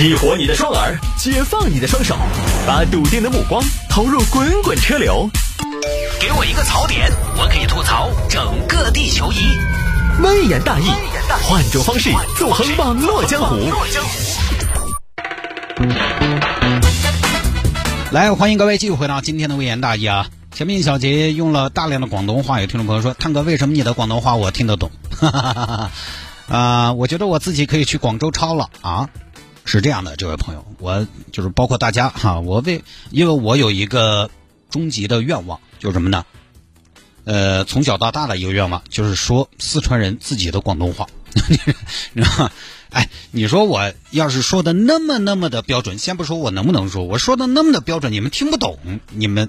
激活你的双耳，解放你的双手，把笃定的目光投入滚滚车流。给我一个槽点，我可以吐槽整个地球仪。微言大义，换种方式纵横网络江湖。来，欢迎各位继续回到今天的微言大义啊！前面一小节用了大量的广东话，有听众朋友说：“探哥，为什么你的广东话我听得懂？”哈哈哈哈啊，我觉得我自己可以去广州抄了啊！是这样的，这位朋友，我就是包括大家哈，我为因为我有一个终极的愿望，就是什么呢？呃，从小到大的一个愿望，就是说四川人自己的广东话。你知道吗？哎，你说我要是说的那么那么的标准，先不说我能不能说，我说的那么的标准，你们听不懂，你们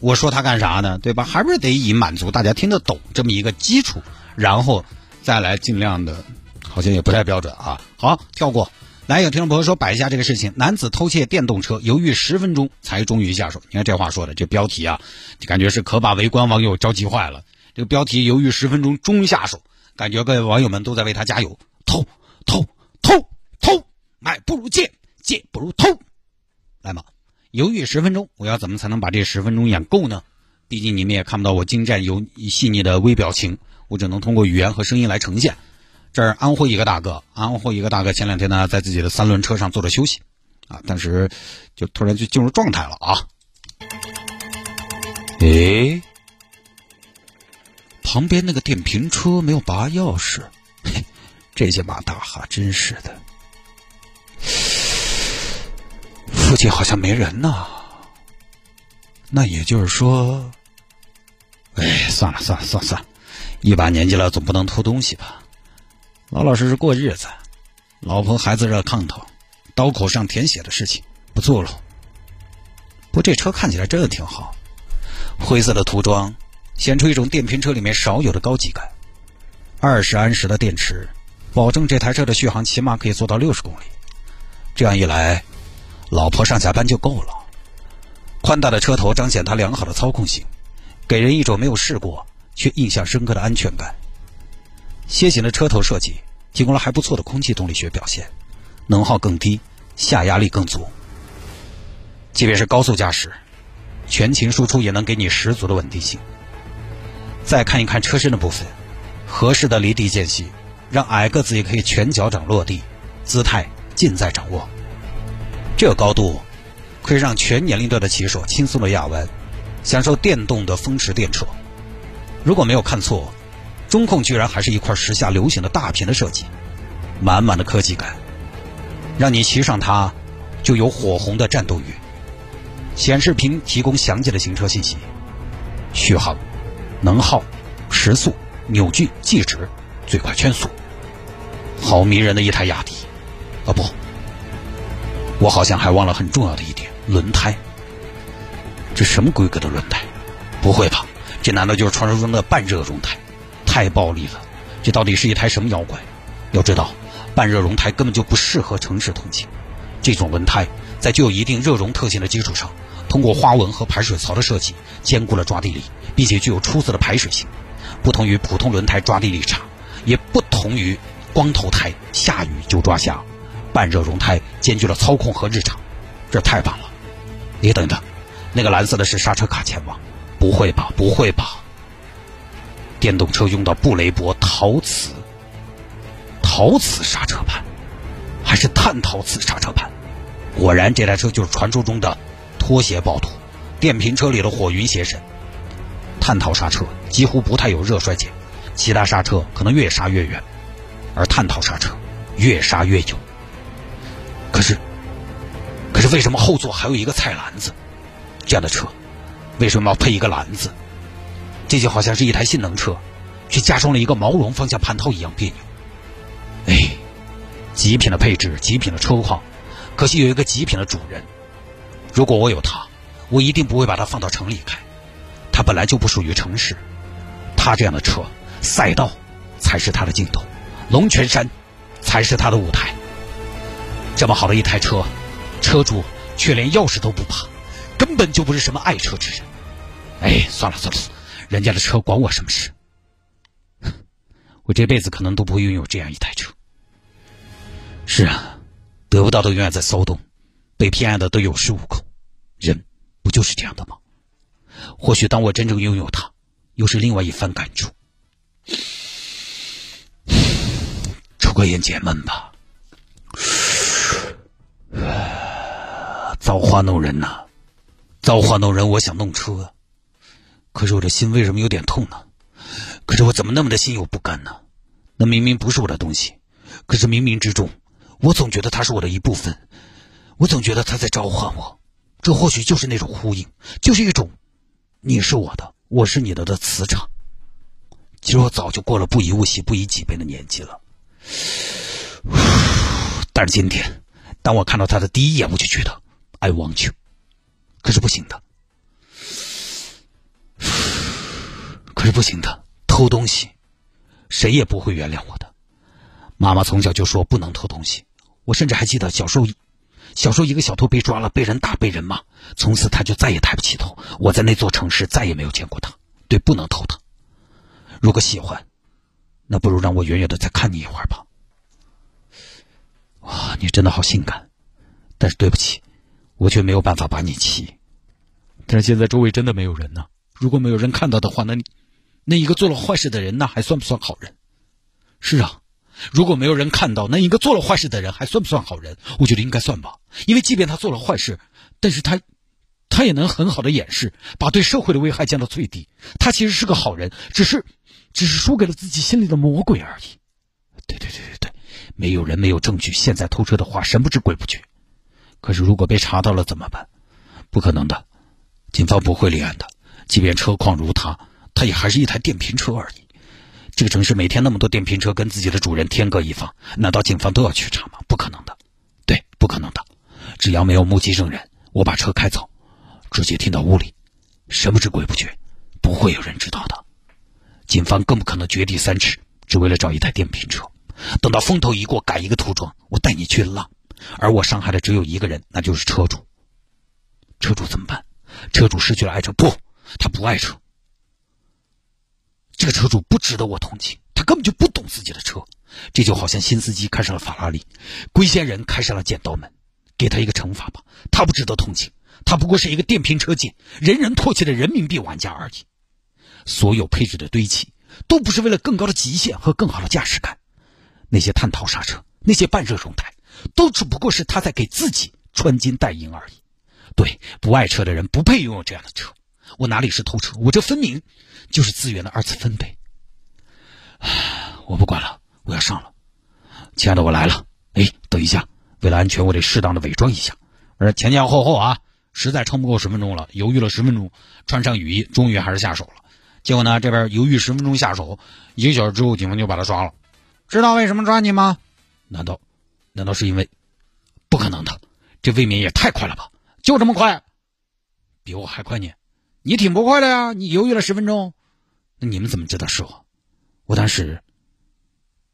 我说他干啥呢？对吧？还不是得以满足大家听得懂这么一个基础，然后再来尽量的，好像也不太标准啊。好，跳过。来，有听众朋友说摆一下这个事情：男子偷窃电动车，犹豫十分钟才终于下手。你看这话说的，这标题啊，感觉是可把围观网友着急坏了。这个标题犹豫十分钟终于下手，感觉各位网友们都在为他加油。偷偷偷偷，买不如借，借不如偷。来嘛，犹豫十分钟，我要怎么才能把这十分钟演够呢？毕竟你们也看不到我精湛有细腻的微表情，我只能通过语言和声音来呈现。这儿安徽一个大哥，安徽一个大哥前两天呢，在自己的三轮车上坐着休息，啊，但是就突然就进入状态了啊。诶，旁边那个电瓶车没有拔钥匙，这些马大哈真是的。附近好像没人呐，那也就是说，哎，算了算了算了算了，一把年纪了，总不能偷东西吧。老老实实过日子，老婆孩子热炕头，刀口上舔血的事情不做了。不过这车看起来真的挺好，灰色的涂装显出一种电瓶车里面少有的高级感。二十安时的电池，保证这台车的续航起码可以做到六十公里。这样一来，老婆上下班就够了。宽大的车头彰显它良好的操控性，给人一种没有试过却印象深刻的安全感。楔形的车头设计提供了还不错的空气动力学表现，能耗更低，下压力更足。即便是高速驾驶，全勤输出也能给你十足的稳定性。再看一看车身的部分，合适的离地间隙，让矮个子也可以全脚掌落地，姿态尽在掌握。这高度可以让全年龄段的骑手轻松的压弯，享受电动的风驰电掣。如果没有看错。中控居然还是一块时下流行的大屏的设计，满满的科技感，让你骑上它就有火红的战斗欲。显示屏提供详尽的行车信息，续航、能耗、时速、扭矩、计值、最快圈速，好迷人的一台雅迪。啊不，我好像还忘了很重要的一点，轮胎。这什么规格的轮胎？不会吧？这难道就是传说中的半热熔胎？太暴力了，这到底是一台什么妖怪？要知道，半热熔胎根本就不适合城市通勤。这种轮胎在具有一定热熔特性的基础上，通过花纹和排水槽的设计，兼顾了抓地力，并且具有出色的排水性。不同于普通轮胎抓地力差，也不同于光头胎下雨就抓瞎，半热熔胎兼具了操控和日常，这太棒了！你等等，那个蓝色的是刹车卡钳吗？不会吧，不会吧！电动车用到布雷博陶瓷，陶瓷刹车盘，还是碳陶瓷刹车盘？果然，这台车就是传说中的拖鞋暴徒，电瓶车里的火云邪神。碳陶刹车几乎不太有热衰减，其他刹车可能越刹越远，而碳陶刹车越刹越久。可是，可是为什么后座还有一个菜篮子？这样的车为什么要配一个篮子？这就好像是一台性能车，却加装了一个毛绒方向盘套一样别扭。哎，极品的配置，极品的车况，可惜有一个极品的主人。如果我有它，我一定不会把它放到城里开。它本来就不属于城市。它这样的车，赛道才是它的尽头，龙泉山才是它的舞台。这么好的一台车，车主却连钥匙都不拔，根本就不是什么爱车之人。哎，算了算了。人家的车管我什么事？我这辈子可能都不会拥有这样一台车。是啊，得不到的永远在骚动，被偏爱的都有恃无恐。人不就是这样的吗？或许当我真正拥有它，又是另外一番感触。抽个烟解闷吧。造化弄人呐，造化弄人！我想弄车，可是我这心为什么有点痛呢？可是我怎么那么的心有不甘呢？那明明不是我的东西，可是冥冥之中，我总觉得它是我的一部分，我总觉得它在召唤我。这或许就是那种呼应，就是一种“你是我的，我是你的”的磁场。其实我早就过了不以物喜，不以己悲的年纪了。但是今天，当我看到他的第一眼，我就觉得 I want you，可是不行的，是不行的，偷东西，谁也不会原谅我的。妈妈从小就说不能偷东西，我甚至还记得小时候，小时候一个小偷被抓了，被人打，被人骂，从此他就再也抬不起头。我在那座城市再也没有见过他。对，不能偷他。如果喜欢，那不如让我远远的再看你一会儿吧。哇，你真的好性感，但是对不起，我却没有办法把你气。但是现在周围真的没有人呢。如果没有人看到的话，那你那一个做了坏事的人，那还算不算好人？是啊，如果没有人看到，那一个做了坏事的人还算不算好人？我觉得应该算吧，因为即便他做了坏事，但是他他也能很好的掩饰，把对社会的危害降到最低。他其实是个好人，只是只是输给了自己心里的魔鬼而已。对对对对对。没有人，没有证据。现在偷车的话，神不知鬼不觉。可是如果被查到了怎么办？不可能的，警方不会立案的。即便车况如他，他也还是一台电瓶车而已。这个城市每天那么多电瓶车跟自己的主人天各一方，难道警方都要去查吗？不可能的，对，不可能的。只要没有目击证人，我把车开走，直接停到屋里，神不知鬼不觉，不会有人知道的。警方更不可能掘地三尺，只为了找一台电瓶车。等到风头一过，改一个涂装，我带你去浪。而我伤害的只有一个人，那就是车主。车主怎么办？车主失去了爱车，不，他不爱车。这个车主不值得我同情，他根本就不懂自己的车。这就好像新司机开上了法拉利，龟仙人开上了剪刀门，给他一个惩罚吧。他不值得同情，他不过是一个电瓶车界人人唾弃的人民币玩家而已。所有配置的堆砌，都不是为了更高的极限和更好的驾驶感。那些探头刹车，那些半热熔胎，都只不过是他在给自己穿金戴银而已。对，不爱车的人不配拥有这样的车。我哪里是偷车？我这分明就是资源的二次分配。唉我不管了，我要上了。亲爱的，我来了。哎，等一下，为了安全，我得适当的伪装一下。而前前后后啊，实在撑不够十分钟了，犹豫了十分钟，穿上雨衣，终于还是下手了。结果呢，这边犹豫十分钟下手，一个小时之后，警方就把他抓了。知道为什么抓你吗？难道，难道是因为？不可能的，这未免也太快了吧！就这么快？比我还快呢？你挺不快的呀！你犹豫了十分钟，那你们怎么知道是我？我当时，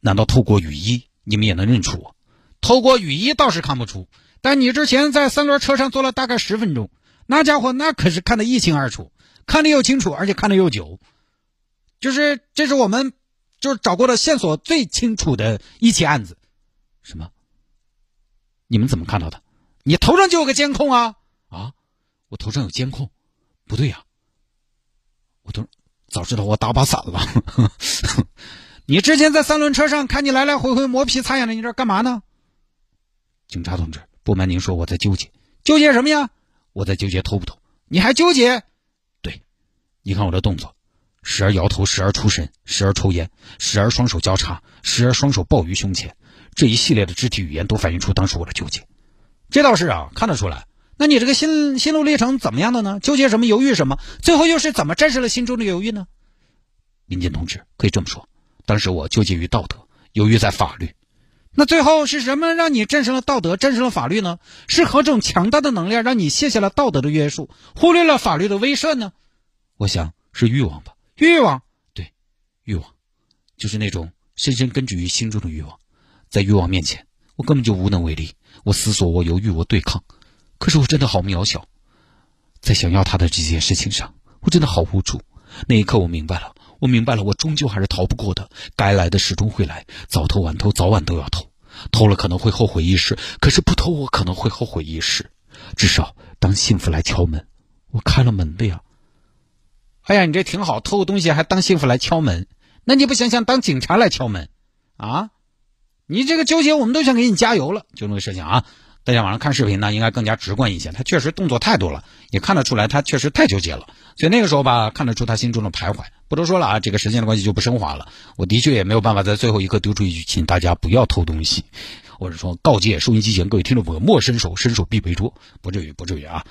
难道透过雨衣你们也能认出我？透过雨衣倒是看不出，但你之前在三轮车上坐了大概十分钟，那家伙那可是看得一清二楚，看得又清楚，而且看得又久。就是这是我们。就是找过的线索最清楚的一起案子，什么？你们怎么看到的？你头上就有个监控啊！啊，我头上有监控？不对呀，我都早知道我打把伞了。你之前在三轮车上看你来来回回磨皮擦眼的，你这干嘛呢？警察同志，不瞒您说，我在纠结，纠结什么呀？我在纠结偷不偷？你还纠结？对，你看我的动作。时而摇头，时而出神，时而抽烟，时而双手交叉，时而双手抱于胸前，这一系列的肢体语言都反映出当时我的纠结。这倒是啊，看得出来。那你这个心心路历程怎么样的呢？纠结什么？犹豫什么？最后又是怎么战胜了心中的犹豫呢？林健同志可以这么说，当时我纠结于道德，犹豫在法律。那最后是什么让你战胜了道德，战胜了法律呢？是何种强大的能量让你卸下了道德的约束，忽略了法律的威慑呢？我想是欲望吧。欲望，对，欲望，就是那种深深根植于心中的欲望，在欲望面前，我根本就无能为力。我思索，我犹豫，我对抗，可是我真的好渺小，在想要他的这件事情上，我真的好无助。那一刻，我明白了，我明白了，我终究还是逃不过的。该来的始终会来，早偷晚偷，早晚都要偷。偷了可能会后悔一时，可是不偷我可能会后悔一世。至少当幸福来敲门，我开了门的呀。哎呀，你这挺好，偷个东西还当幸福来敲门，那你不想想当警察来敲门啊？你这个纠结，我们都想给你加油了。就那个事情啊，大家晚上看视频呢，应该更加直观一些。他确实动作太多了，也看得出来他确实太纠结了。所以那个时候吧，看得出他心中的徘徊。不多说了啊，这个时间的关系就不升华了。我的确也没有办法在最后一刻丢出一句，请大家不要偷东西，或者说告诫收音机前各位听众朋友，莫伸手，伸手必被捉，不至于，不至于啊。